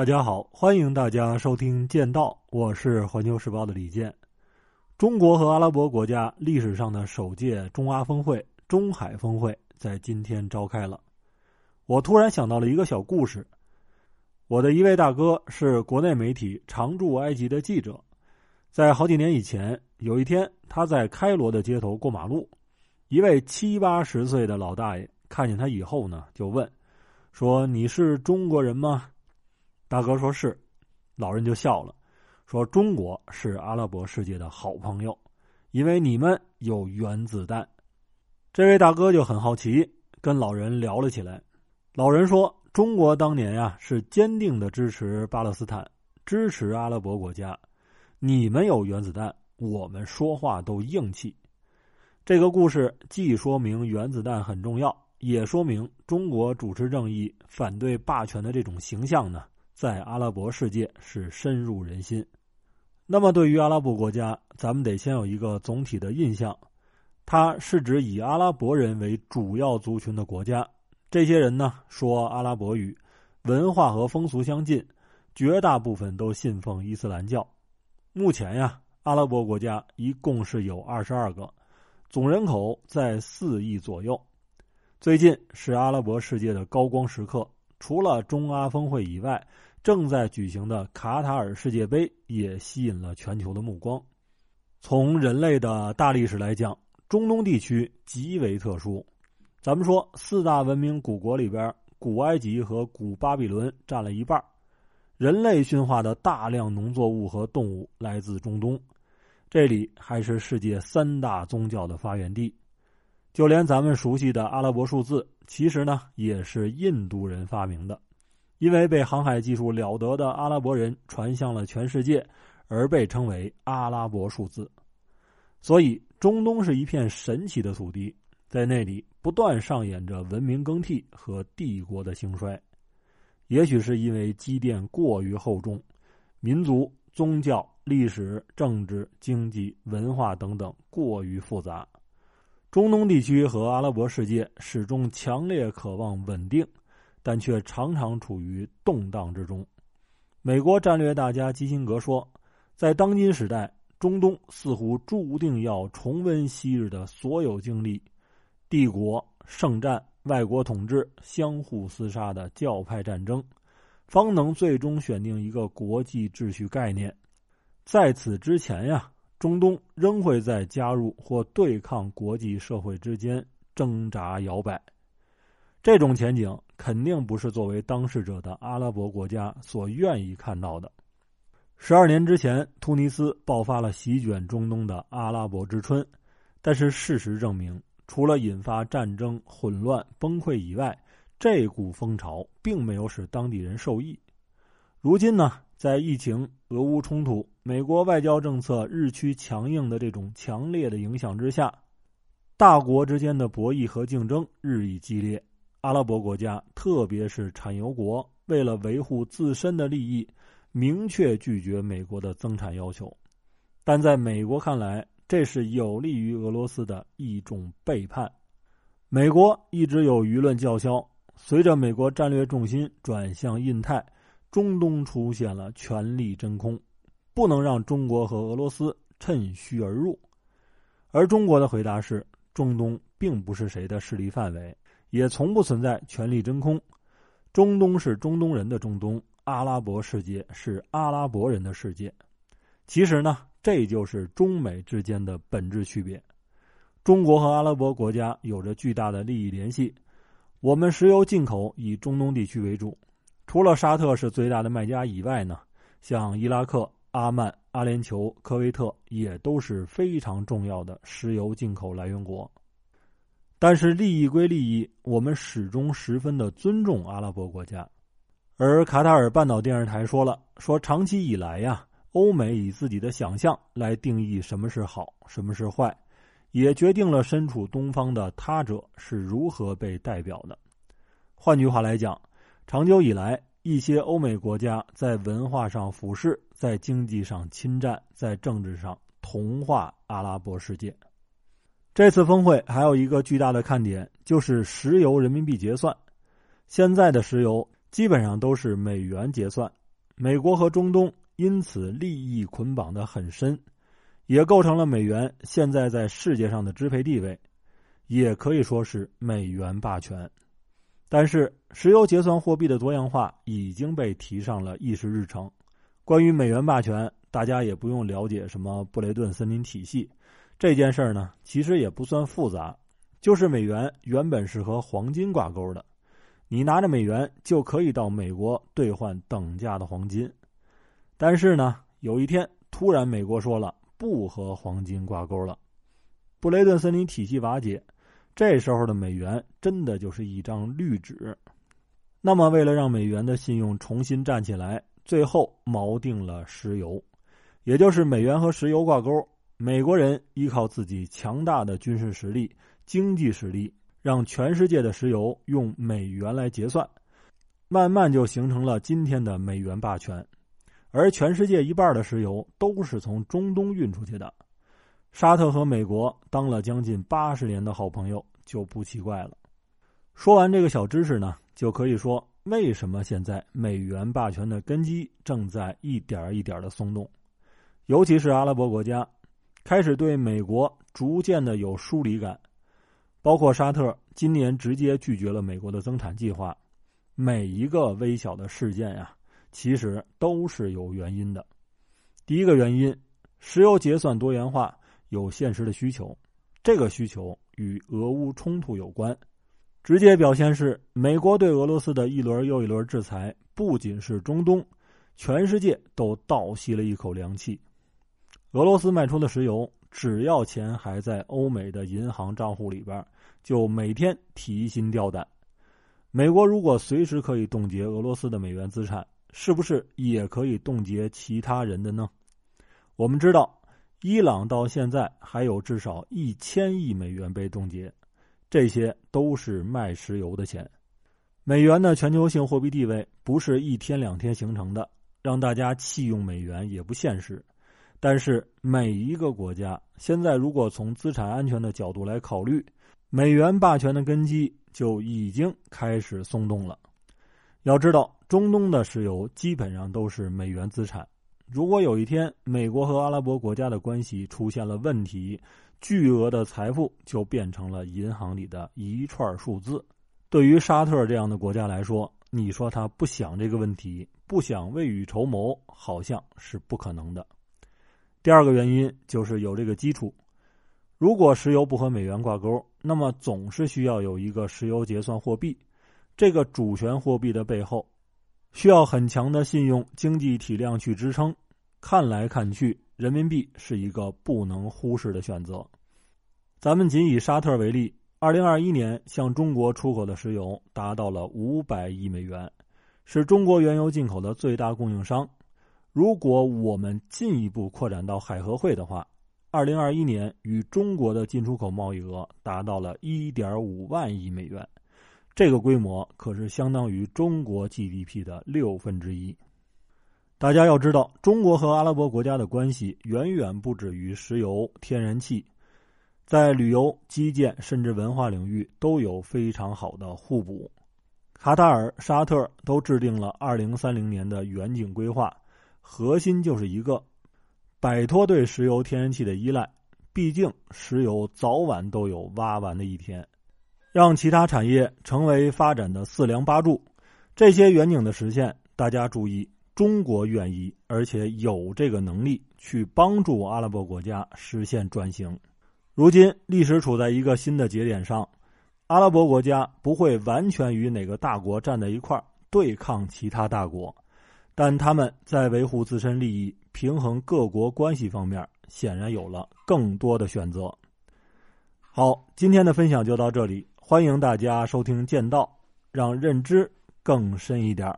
大家好，欢迎大家收听《剑道》，我是环球时报的李健。中国和阿拉伯国家历史上的首届中阿峰会——中海峰会，在今天召开了。我突然想到了一个小故事。我的一位大哥是国内媒体常驻埃及的记者，在好几年以前，有一天他在开罗的街头过马路，一位七八十岁的老大爷看见他以后呢，就问：“说你是中国人吗？”大哥说是，老人就笑了，说：“中国是阿拉伯世界的好朋友，因为你们有原子弹。”这位大哥就很好奇，跟老人聊了起来。老人说：“中国当年呀是坚定的支持巴勒斯坦，支持阿拉伯国家。你们有原子弹，我们说话都硬气。”这个故事既说明原子弹很重要，也说明中国主持正义、反对霸权的这种形象呢。在阿拉伯世界是深入人心。那么，对于阿拉伯国家，咱们得先有一个总体的印象，它是指以阿拉伯人为主要族群的国家。这些人呢，说阿拉伯语，文化和风俗相近，绝大部分都信奉伊斯兰教。目前呀，阿拉伯国家一共是有二十二个，总人口在四亿左右。最近是阿拉伯世界的高光时刻，除了中阿峰会以外。正在举行的卡塔尔世界杯也吸引了全球的目光。从人类的大历史来讲，中东地区极为特殊。咱们说四大文明古国里边，古埃及和古巴比伦占了一半。人类驯化的大量农作物和动物来自中东，这里还是世界三大宗教的发源地。就连咱们熟悉的阿拉伯数字，其实呢也是印度人发明的。因为被航海技术了得的阿拉伯人传向了全世界，而被称为阿拉伯数字。所以，中东是一片神奇的土地，在那里不断上演着文明更替和帝国的兴衰。也许是因为积淀过于厚重，民族、宗教、历史、政治、经济、文化等等过于复杂，中东地区和阿拉伯世界始终强烈渴望稳定。但却常常处于动荡之中。美国战略大家基辛格说：“在当今时代，中东似乎注定要重温昔日的所有经历，帝国、圣战、外国统治、相互厮杀的教派战争，方能最终选定一个国际秩序概念。在此之前呀，中东仍会在加入或对抗国际社会之间挣扎摇摆。这种前景。”肯定不是作为当事者的阿拉伯国家所愿意看到的。十二年之前，突尼斯爆发了席卷中东的阿拉伯之春，但是事实证明，除了引发战争、混乱、崩溃以外，这股风潮并没有使当地人受益。如今呢，在疫情、俄乌冲突、美国外交政策日趋强硬的这种强烈的影响之下，大国之间的博弈和竞争日益激烈。阿拉伯国家，特别是产油国，为了维护自身的利益，明确拒绝美国的增产要求。但在美国看来，这是有利于俄罗斯的一种背叛。美国一直有舆论叫嚣，随着美国战略重心转向印太，中东出现了权力真空，不能让中国和俄罗斯趁虚而入。而中国的回答是：中东并不是谁的势力范围。也从不存在权力真空，中东是中东人的中东，阿拉伯世界是阿拉伯人的世界。其实呢，这就是中美之间的本质区别。中国和阿拉伯国家有着巨大的利益联系，我们石油进口以中东地区为主，除了沙特是最大的卖家以外呢，像伊拉克、阿曼、阿联酋、科威特也都是非常重要的石油进口来源国。但是利益归利益，我们始终十分的尊重阿拉伯国家。而卡塔尔半岛电视台说了，说长期以来呀，欧美以自己的想象来定义什么是好，什么是坏，也决定了身处东方的他者是如何被代表的。换句话来讲，长久以来，一些欧美国家在文化上俯视，在经济上侵占，在政治上同化阿拉伯世界。这次峰会还有一个巨大的看点，就是石油人民币结算。现在的石油基本上都是美元结算，美国和中东因此利益捆绑的很深，也构成了美元现在在世界上的支配地位，也可以说是美元霸权。但是，石油结算货币的多样化已经被提上了议事日程。关于美元霸权，大家也不用了解什么布雷顿森林体系这件事儿呢，其实也不算复杂，就是美元原本是和黄金挂钩的，你拿着美元就可以到美国兑换等价的黄金。但是呢，有一天突然美国说了不和黄金挂钩了，布雷顿森林体系瓦解。这时候的美元真的就是一张绿纸。那么，为了让美元的信用重新站起来，最后锚定了石油，也就是美元和石油挂钩。美国人依靠自己强大的军事实力、经济实力，让全世界的石油用美元来结算，慢慢就形成了今天的美元霸权。而全世界一半的石油都是从中东运出去的。沙特和美国当了将近八十年的好朋友，就不奇怪了。说完这个小知识呢，就可以说为什么现在美元霸权的根基正在一点一点的松动，尤其是阿拉伯国家开始对美国逐渐的有疏离感，包括沙特今年直接拒绝了美国的增产计划。每一个微小的事件呀，其实都是有原因的。第一个原因，石油结算多元化。有现实的需求，这个需求与俄乌冲突有关，直接表现是美国对俄罗斯的一轮又一轮制裁，不仅是中东，全世界都倒吸了一口凉气。俄罗斯卖出的石油，只要钱还在欧美的银行账户里边，就每天提心吊胆。美国如果随时可以冻结俄罗斯的美元资产，是不是也可以冻结其他人的呢？我们知道。伊朗到现在还有至少一千亿美元被冻结，这些都是卖石油的钱。美元的全球性货币地位不是一天两天形成的，让大家弃用美元也不现实。但是每一个国家现在如果从资产安全的角度来考虑，美元霸权的根基就已经开始松动了。要知道，中东的石油基本上都是美元资产。如果有一天美国和阿拉伯国家的关系出现了问题，巨额的财富就变成了银行里的一串数字。对于沙特这样的国家来说，你说他不想这个问题，不想未雨绸缪，好像是不可能的。第二个原因就是有这个基础。如果石油不和美元挂钩，那么总是需要有一个石油结算货币。这个主权货币的背后。需要很强的信用经济体量去支撑，看来看去，人民币是一个不能忽视的选择。咱们仅以沙特为例，二零二一年向中国出口的石油达到了五百亿美元，是中国原油进口的最大供应商。如果我们进一步扩展到海合会的话，二零二一年与中国的进出口贸易额达到了一点五万亿美元。这个规模可是相当于中国 GDP 的六分之一。大家要知道，中国和阿拉伯国家的关系远远不止于石油、天然气，在旅游、基建甚至文化领域都有非常好的互补。卡塔尔、沙特都制定了二零三零年的远景规划，核心就是一个：摆脱对石油、天然气的依赖。毕竟，石油早晚都有挖完的一天。让其他产业成为发展的四梁八柱，这些远景的实现，大家注意，中国愿意而且有这个能力去帮助阿拉伯国家实现转型。如今历史处在一个新的节点上，阿拉伯国家不会完全与哪个大国站在一块儿对抗其他大国，但他们在维护自身利益、平衡各国关系方面，显然有了更多的选择。好，今天的分享就到这里。欢迎大家收听《剑道》，让认知更深一点。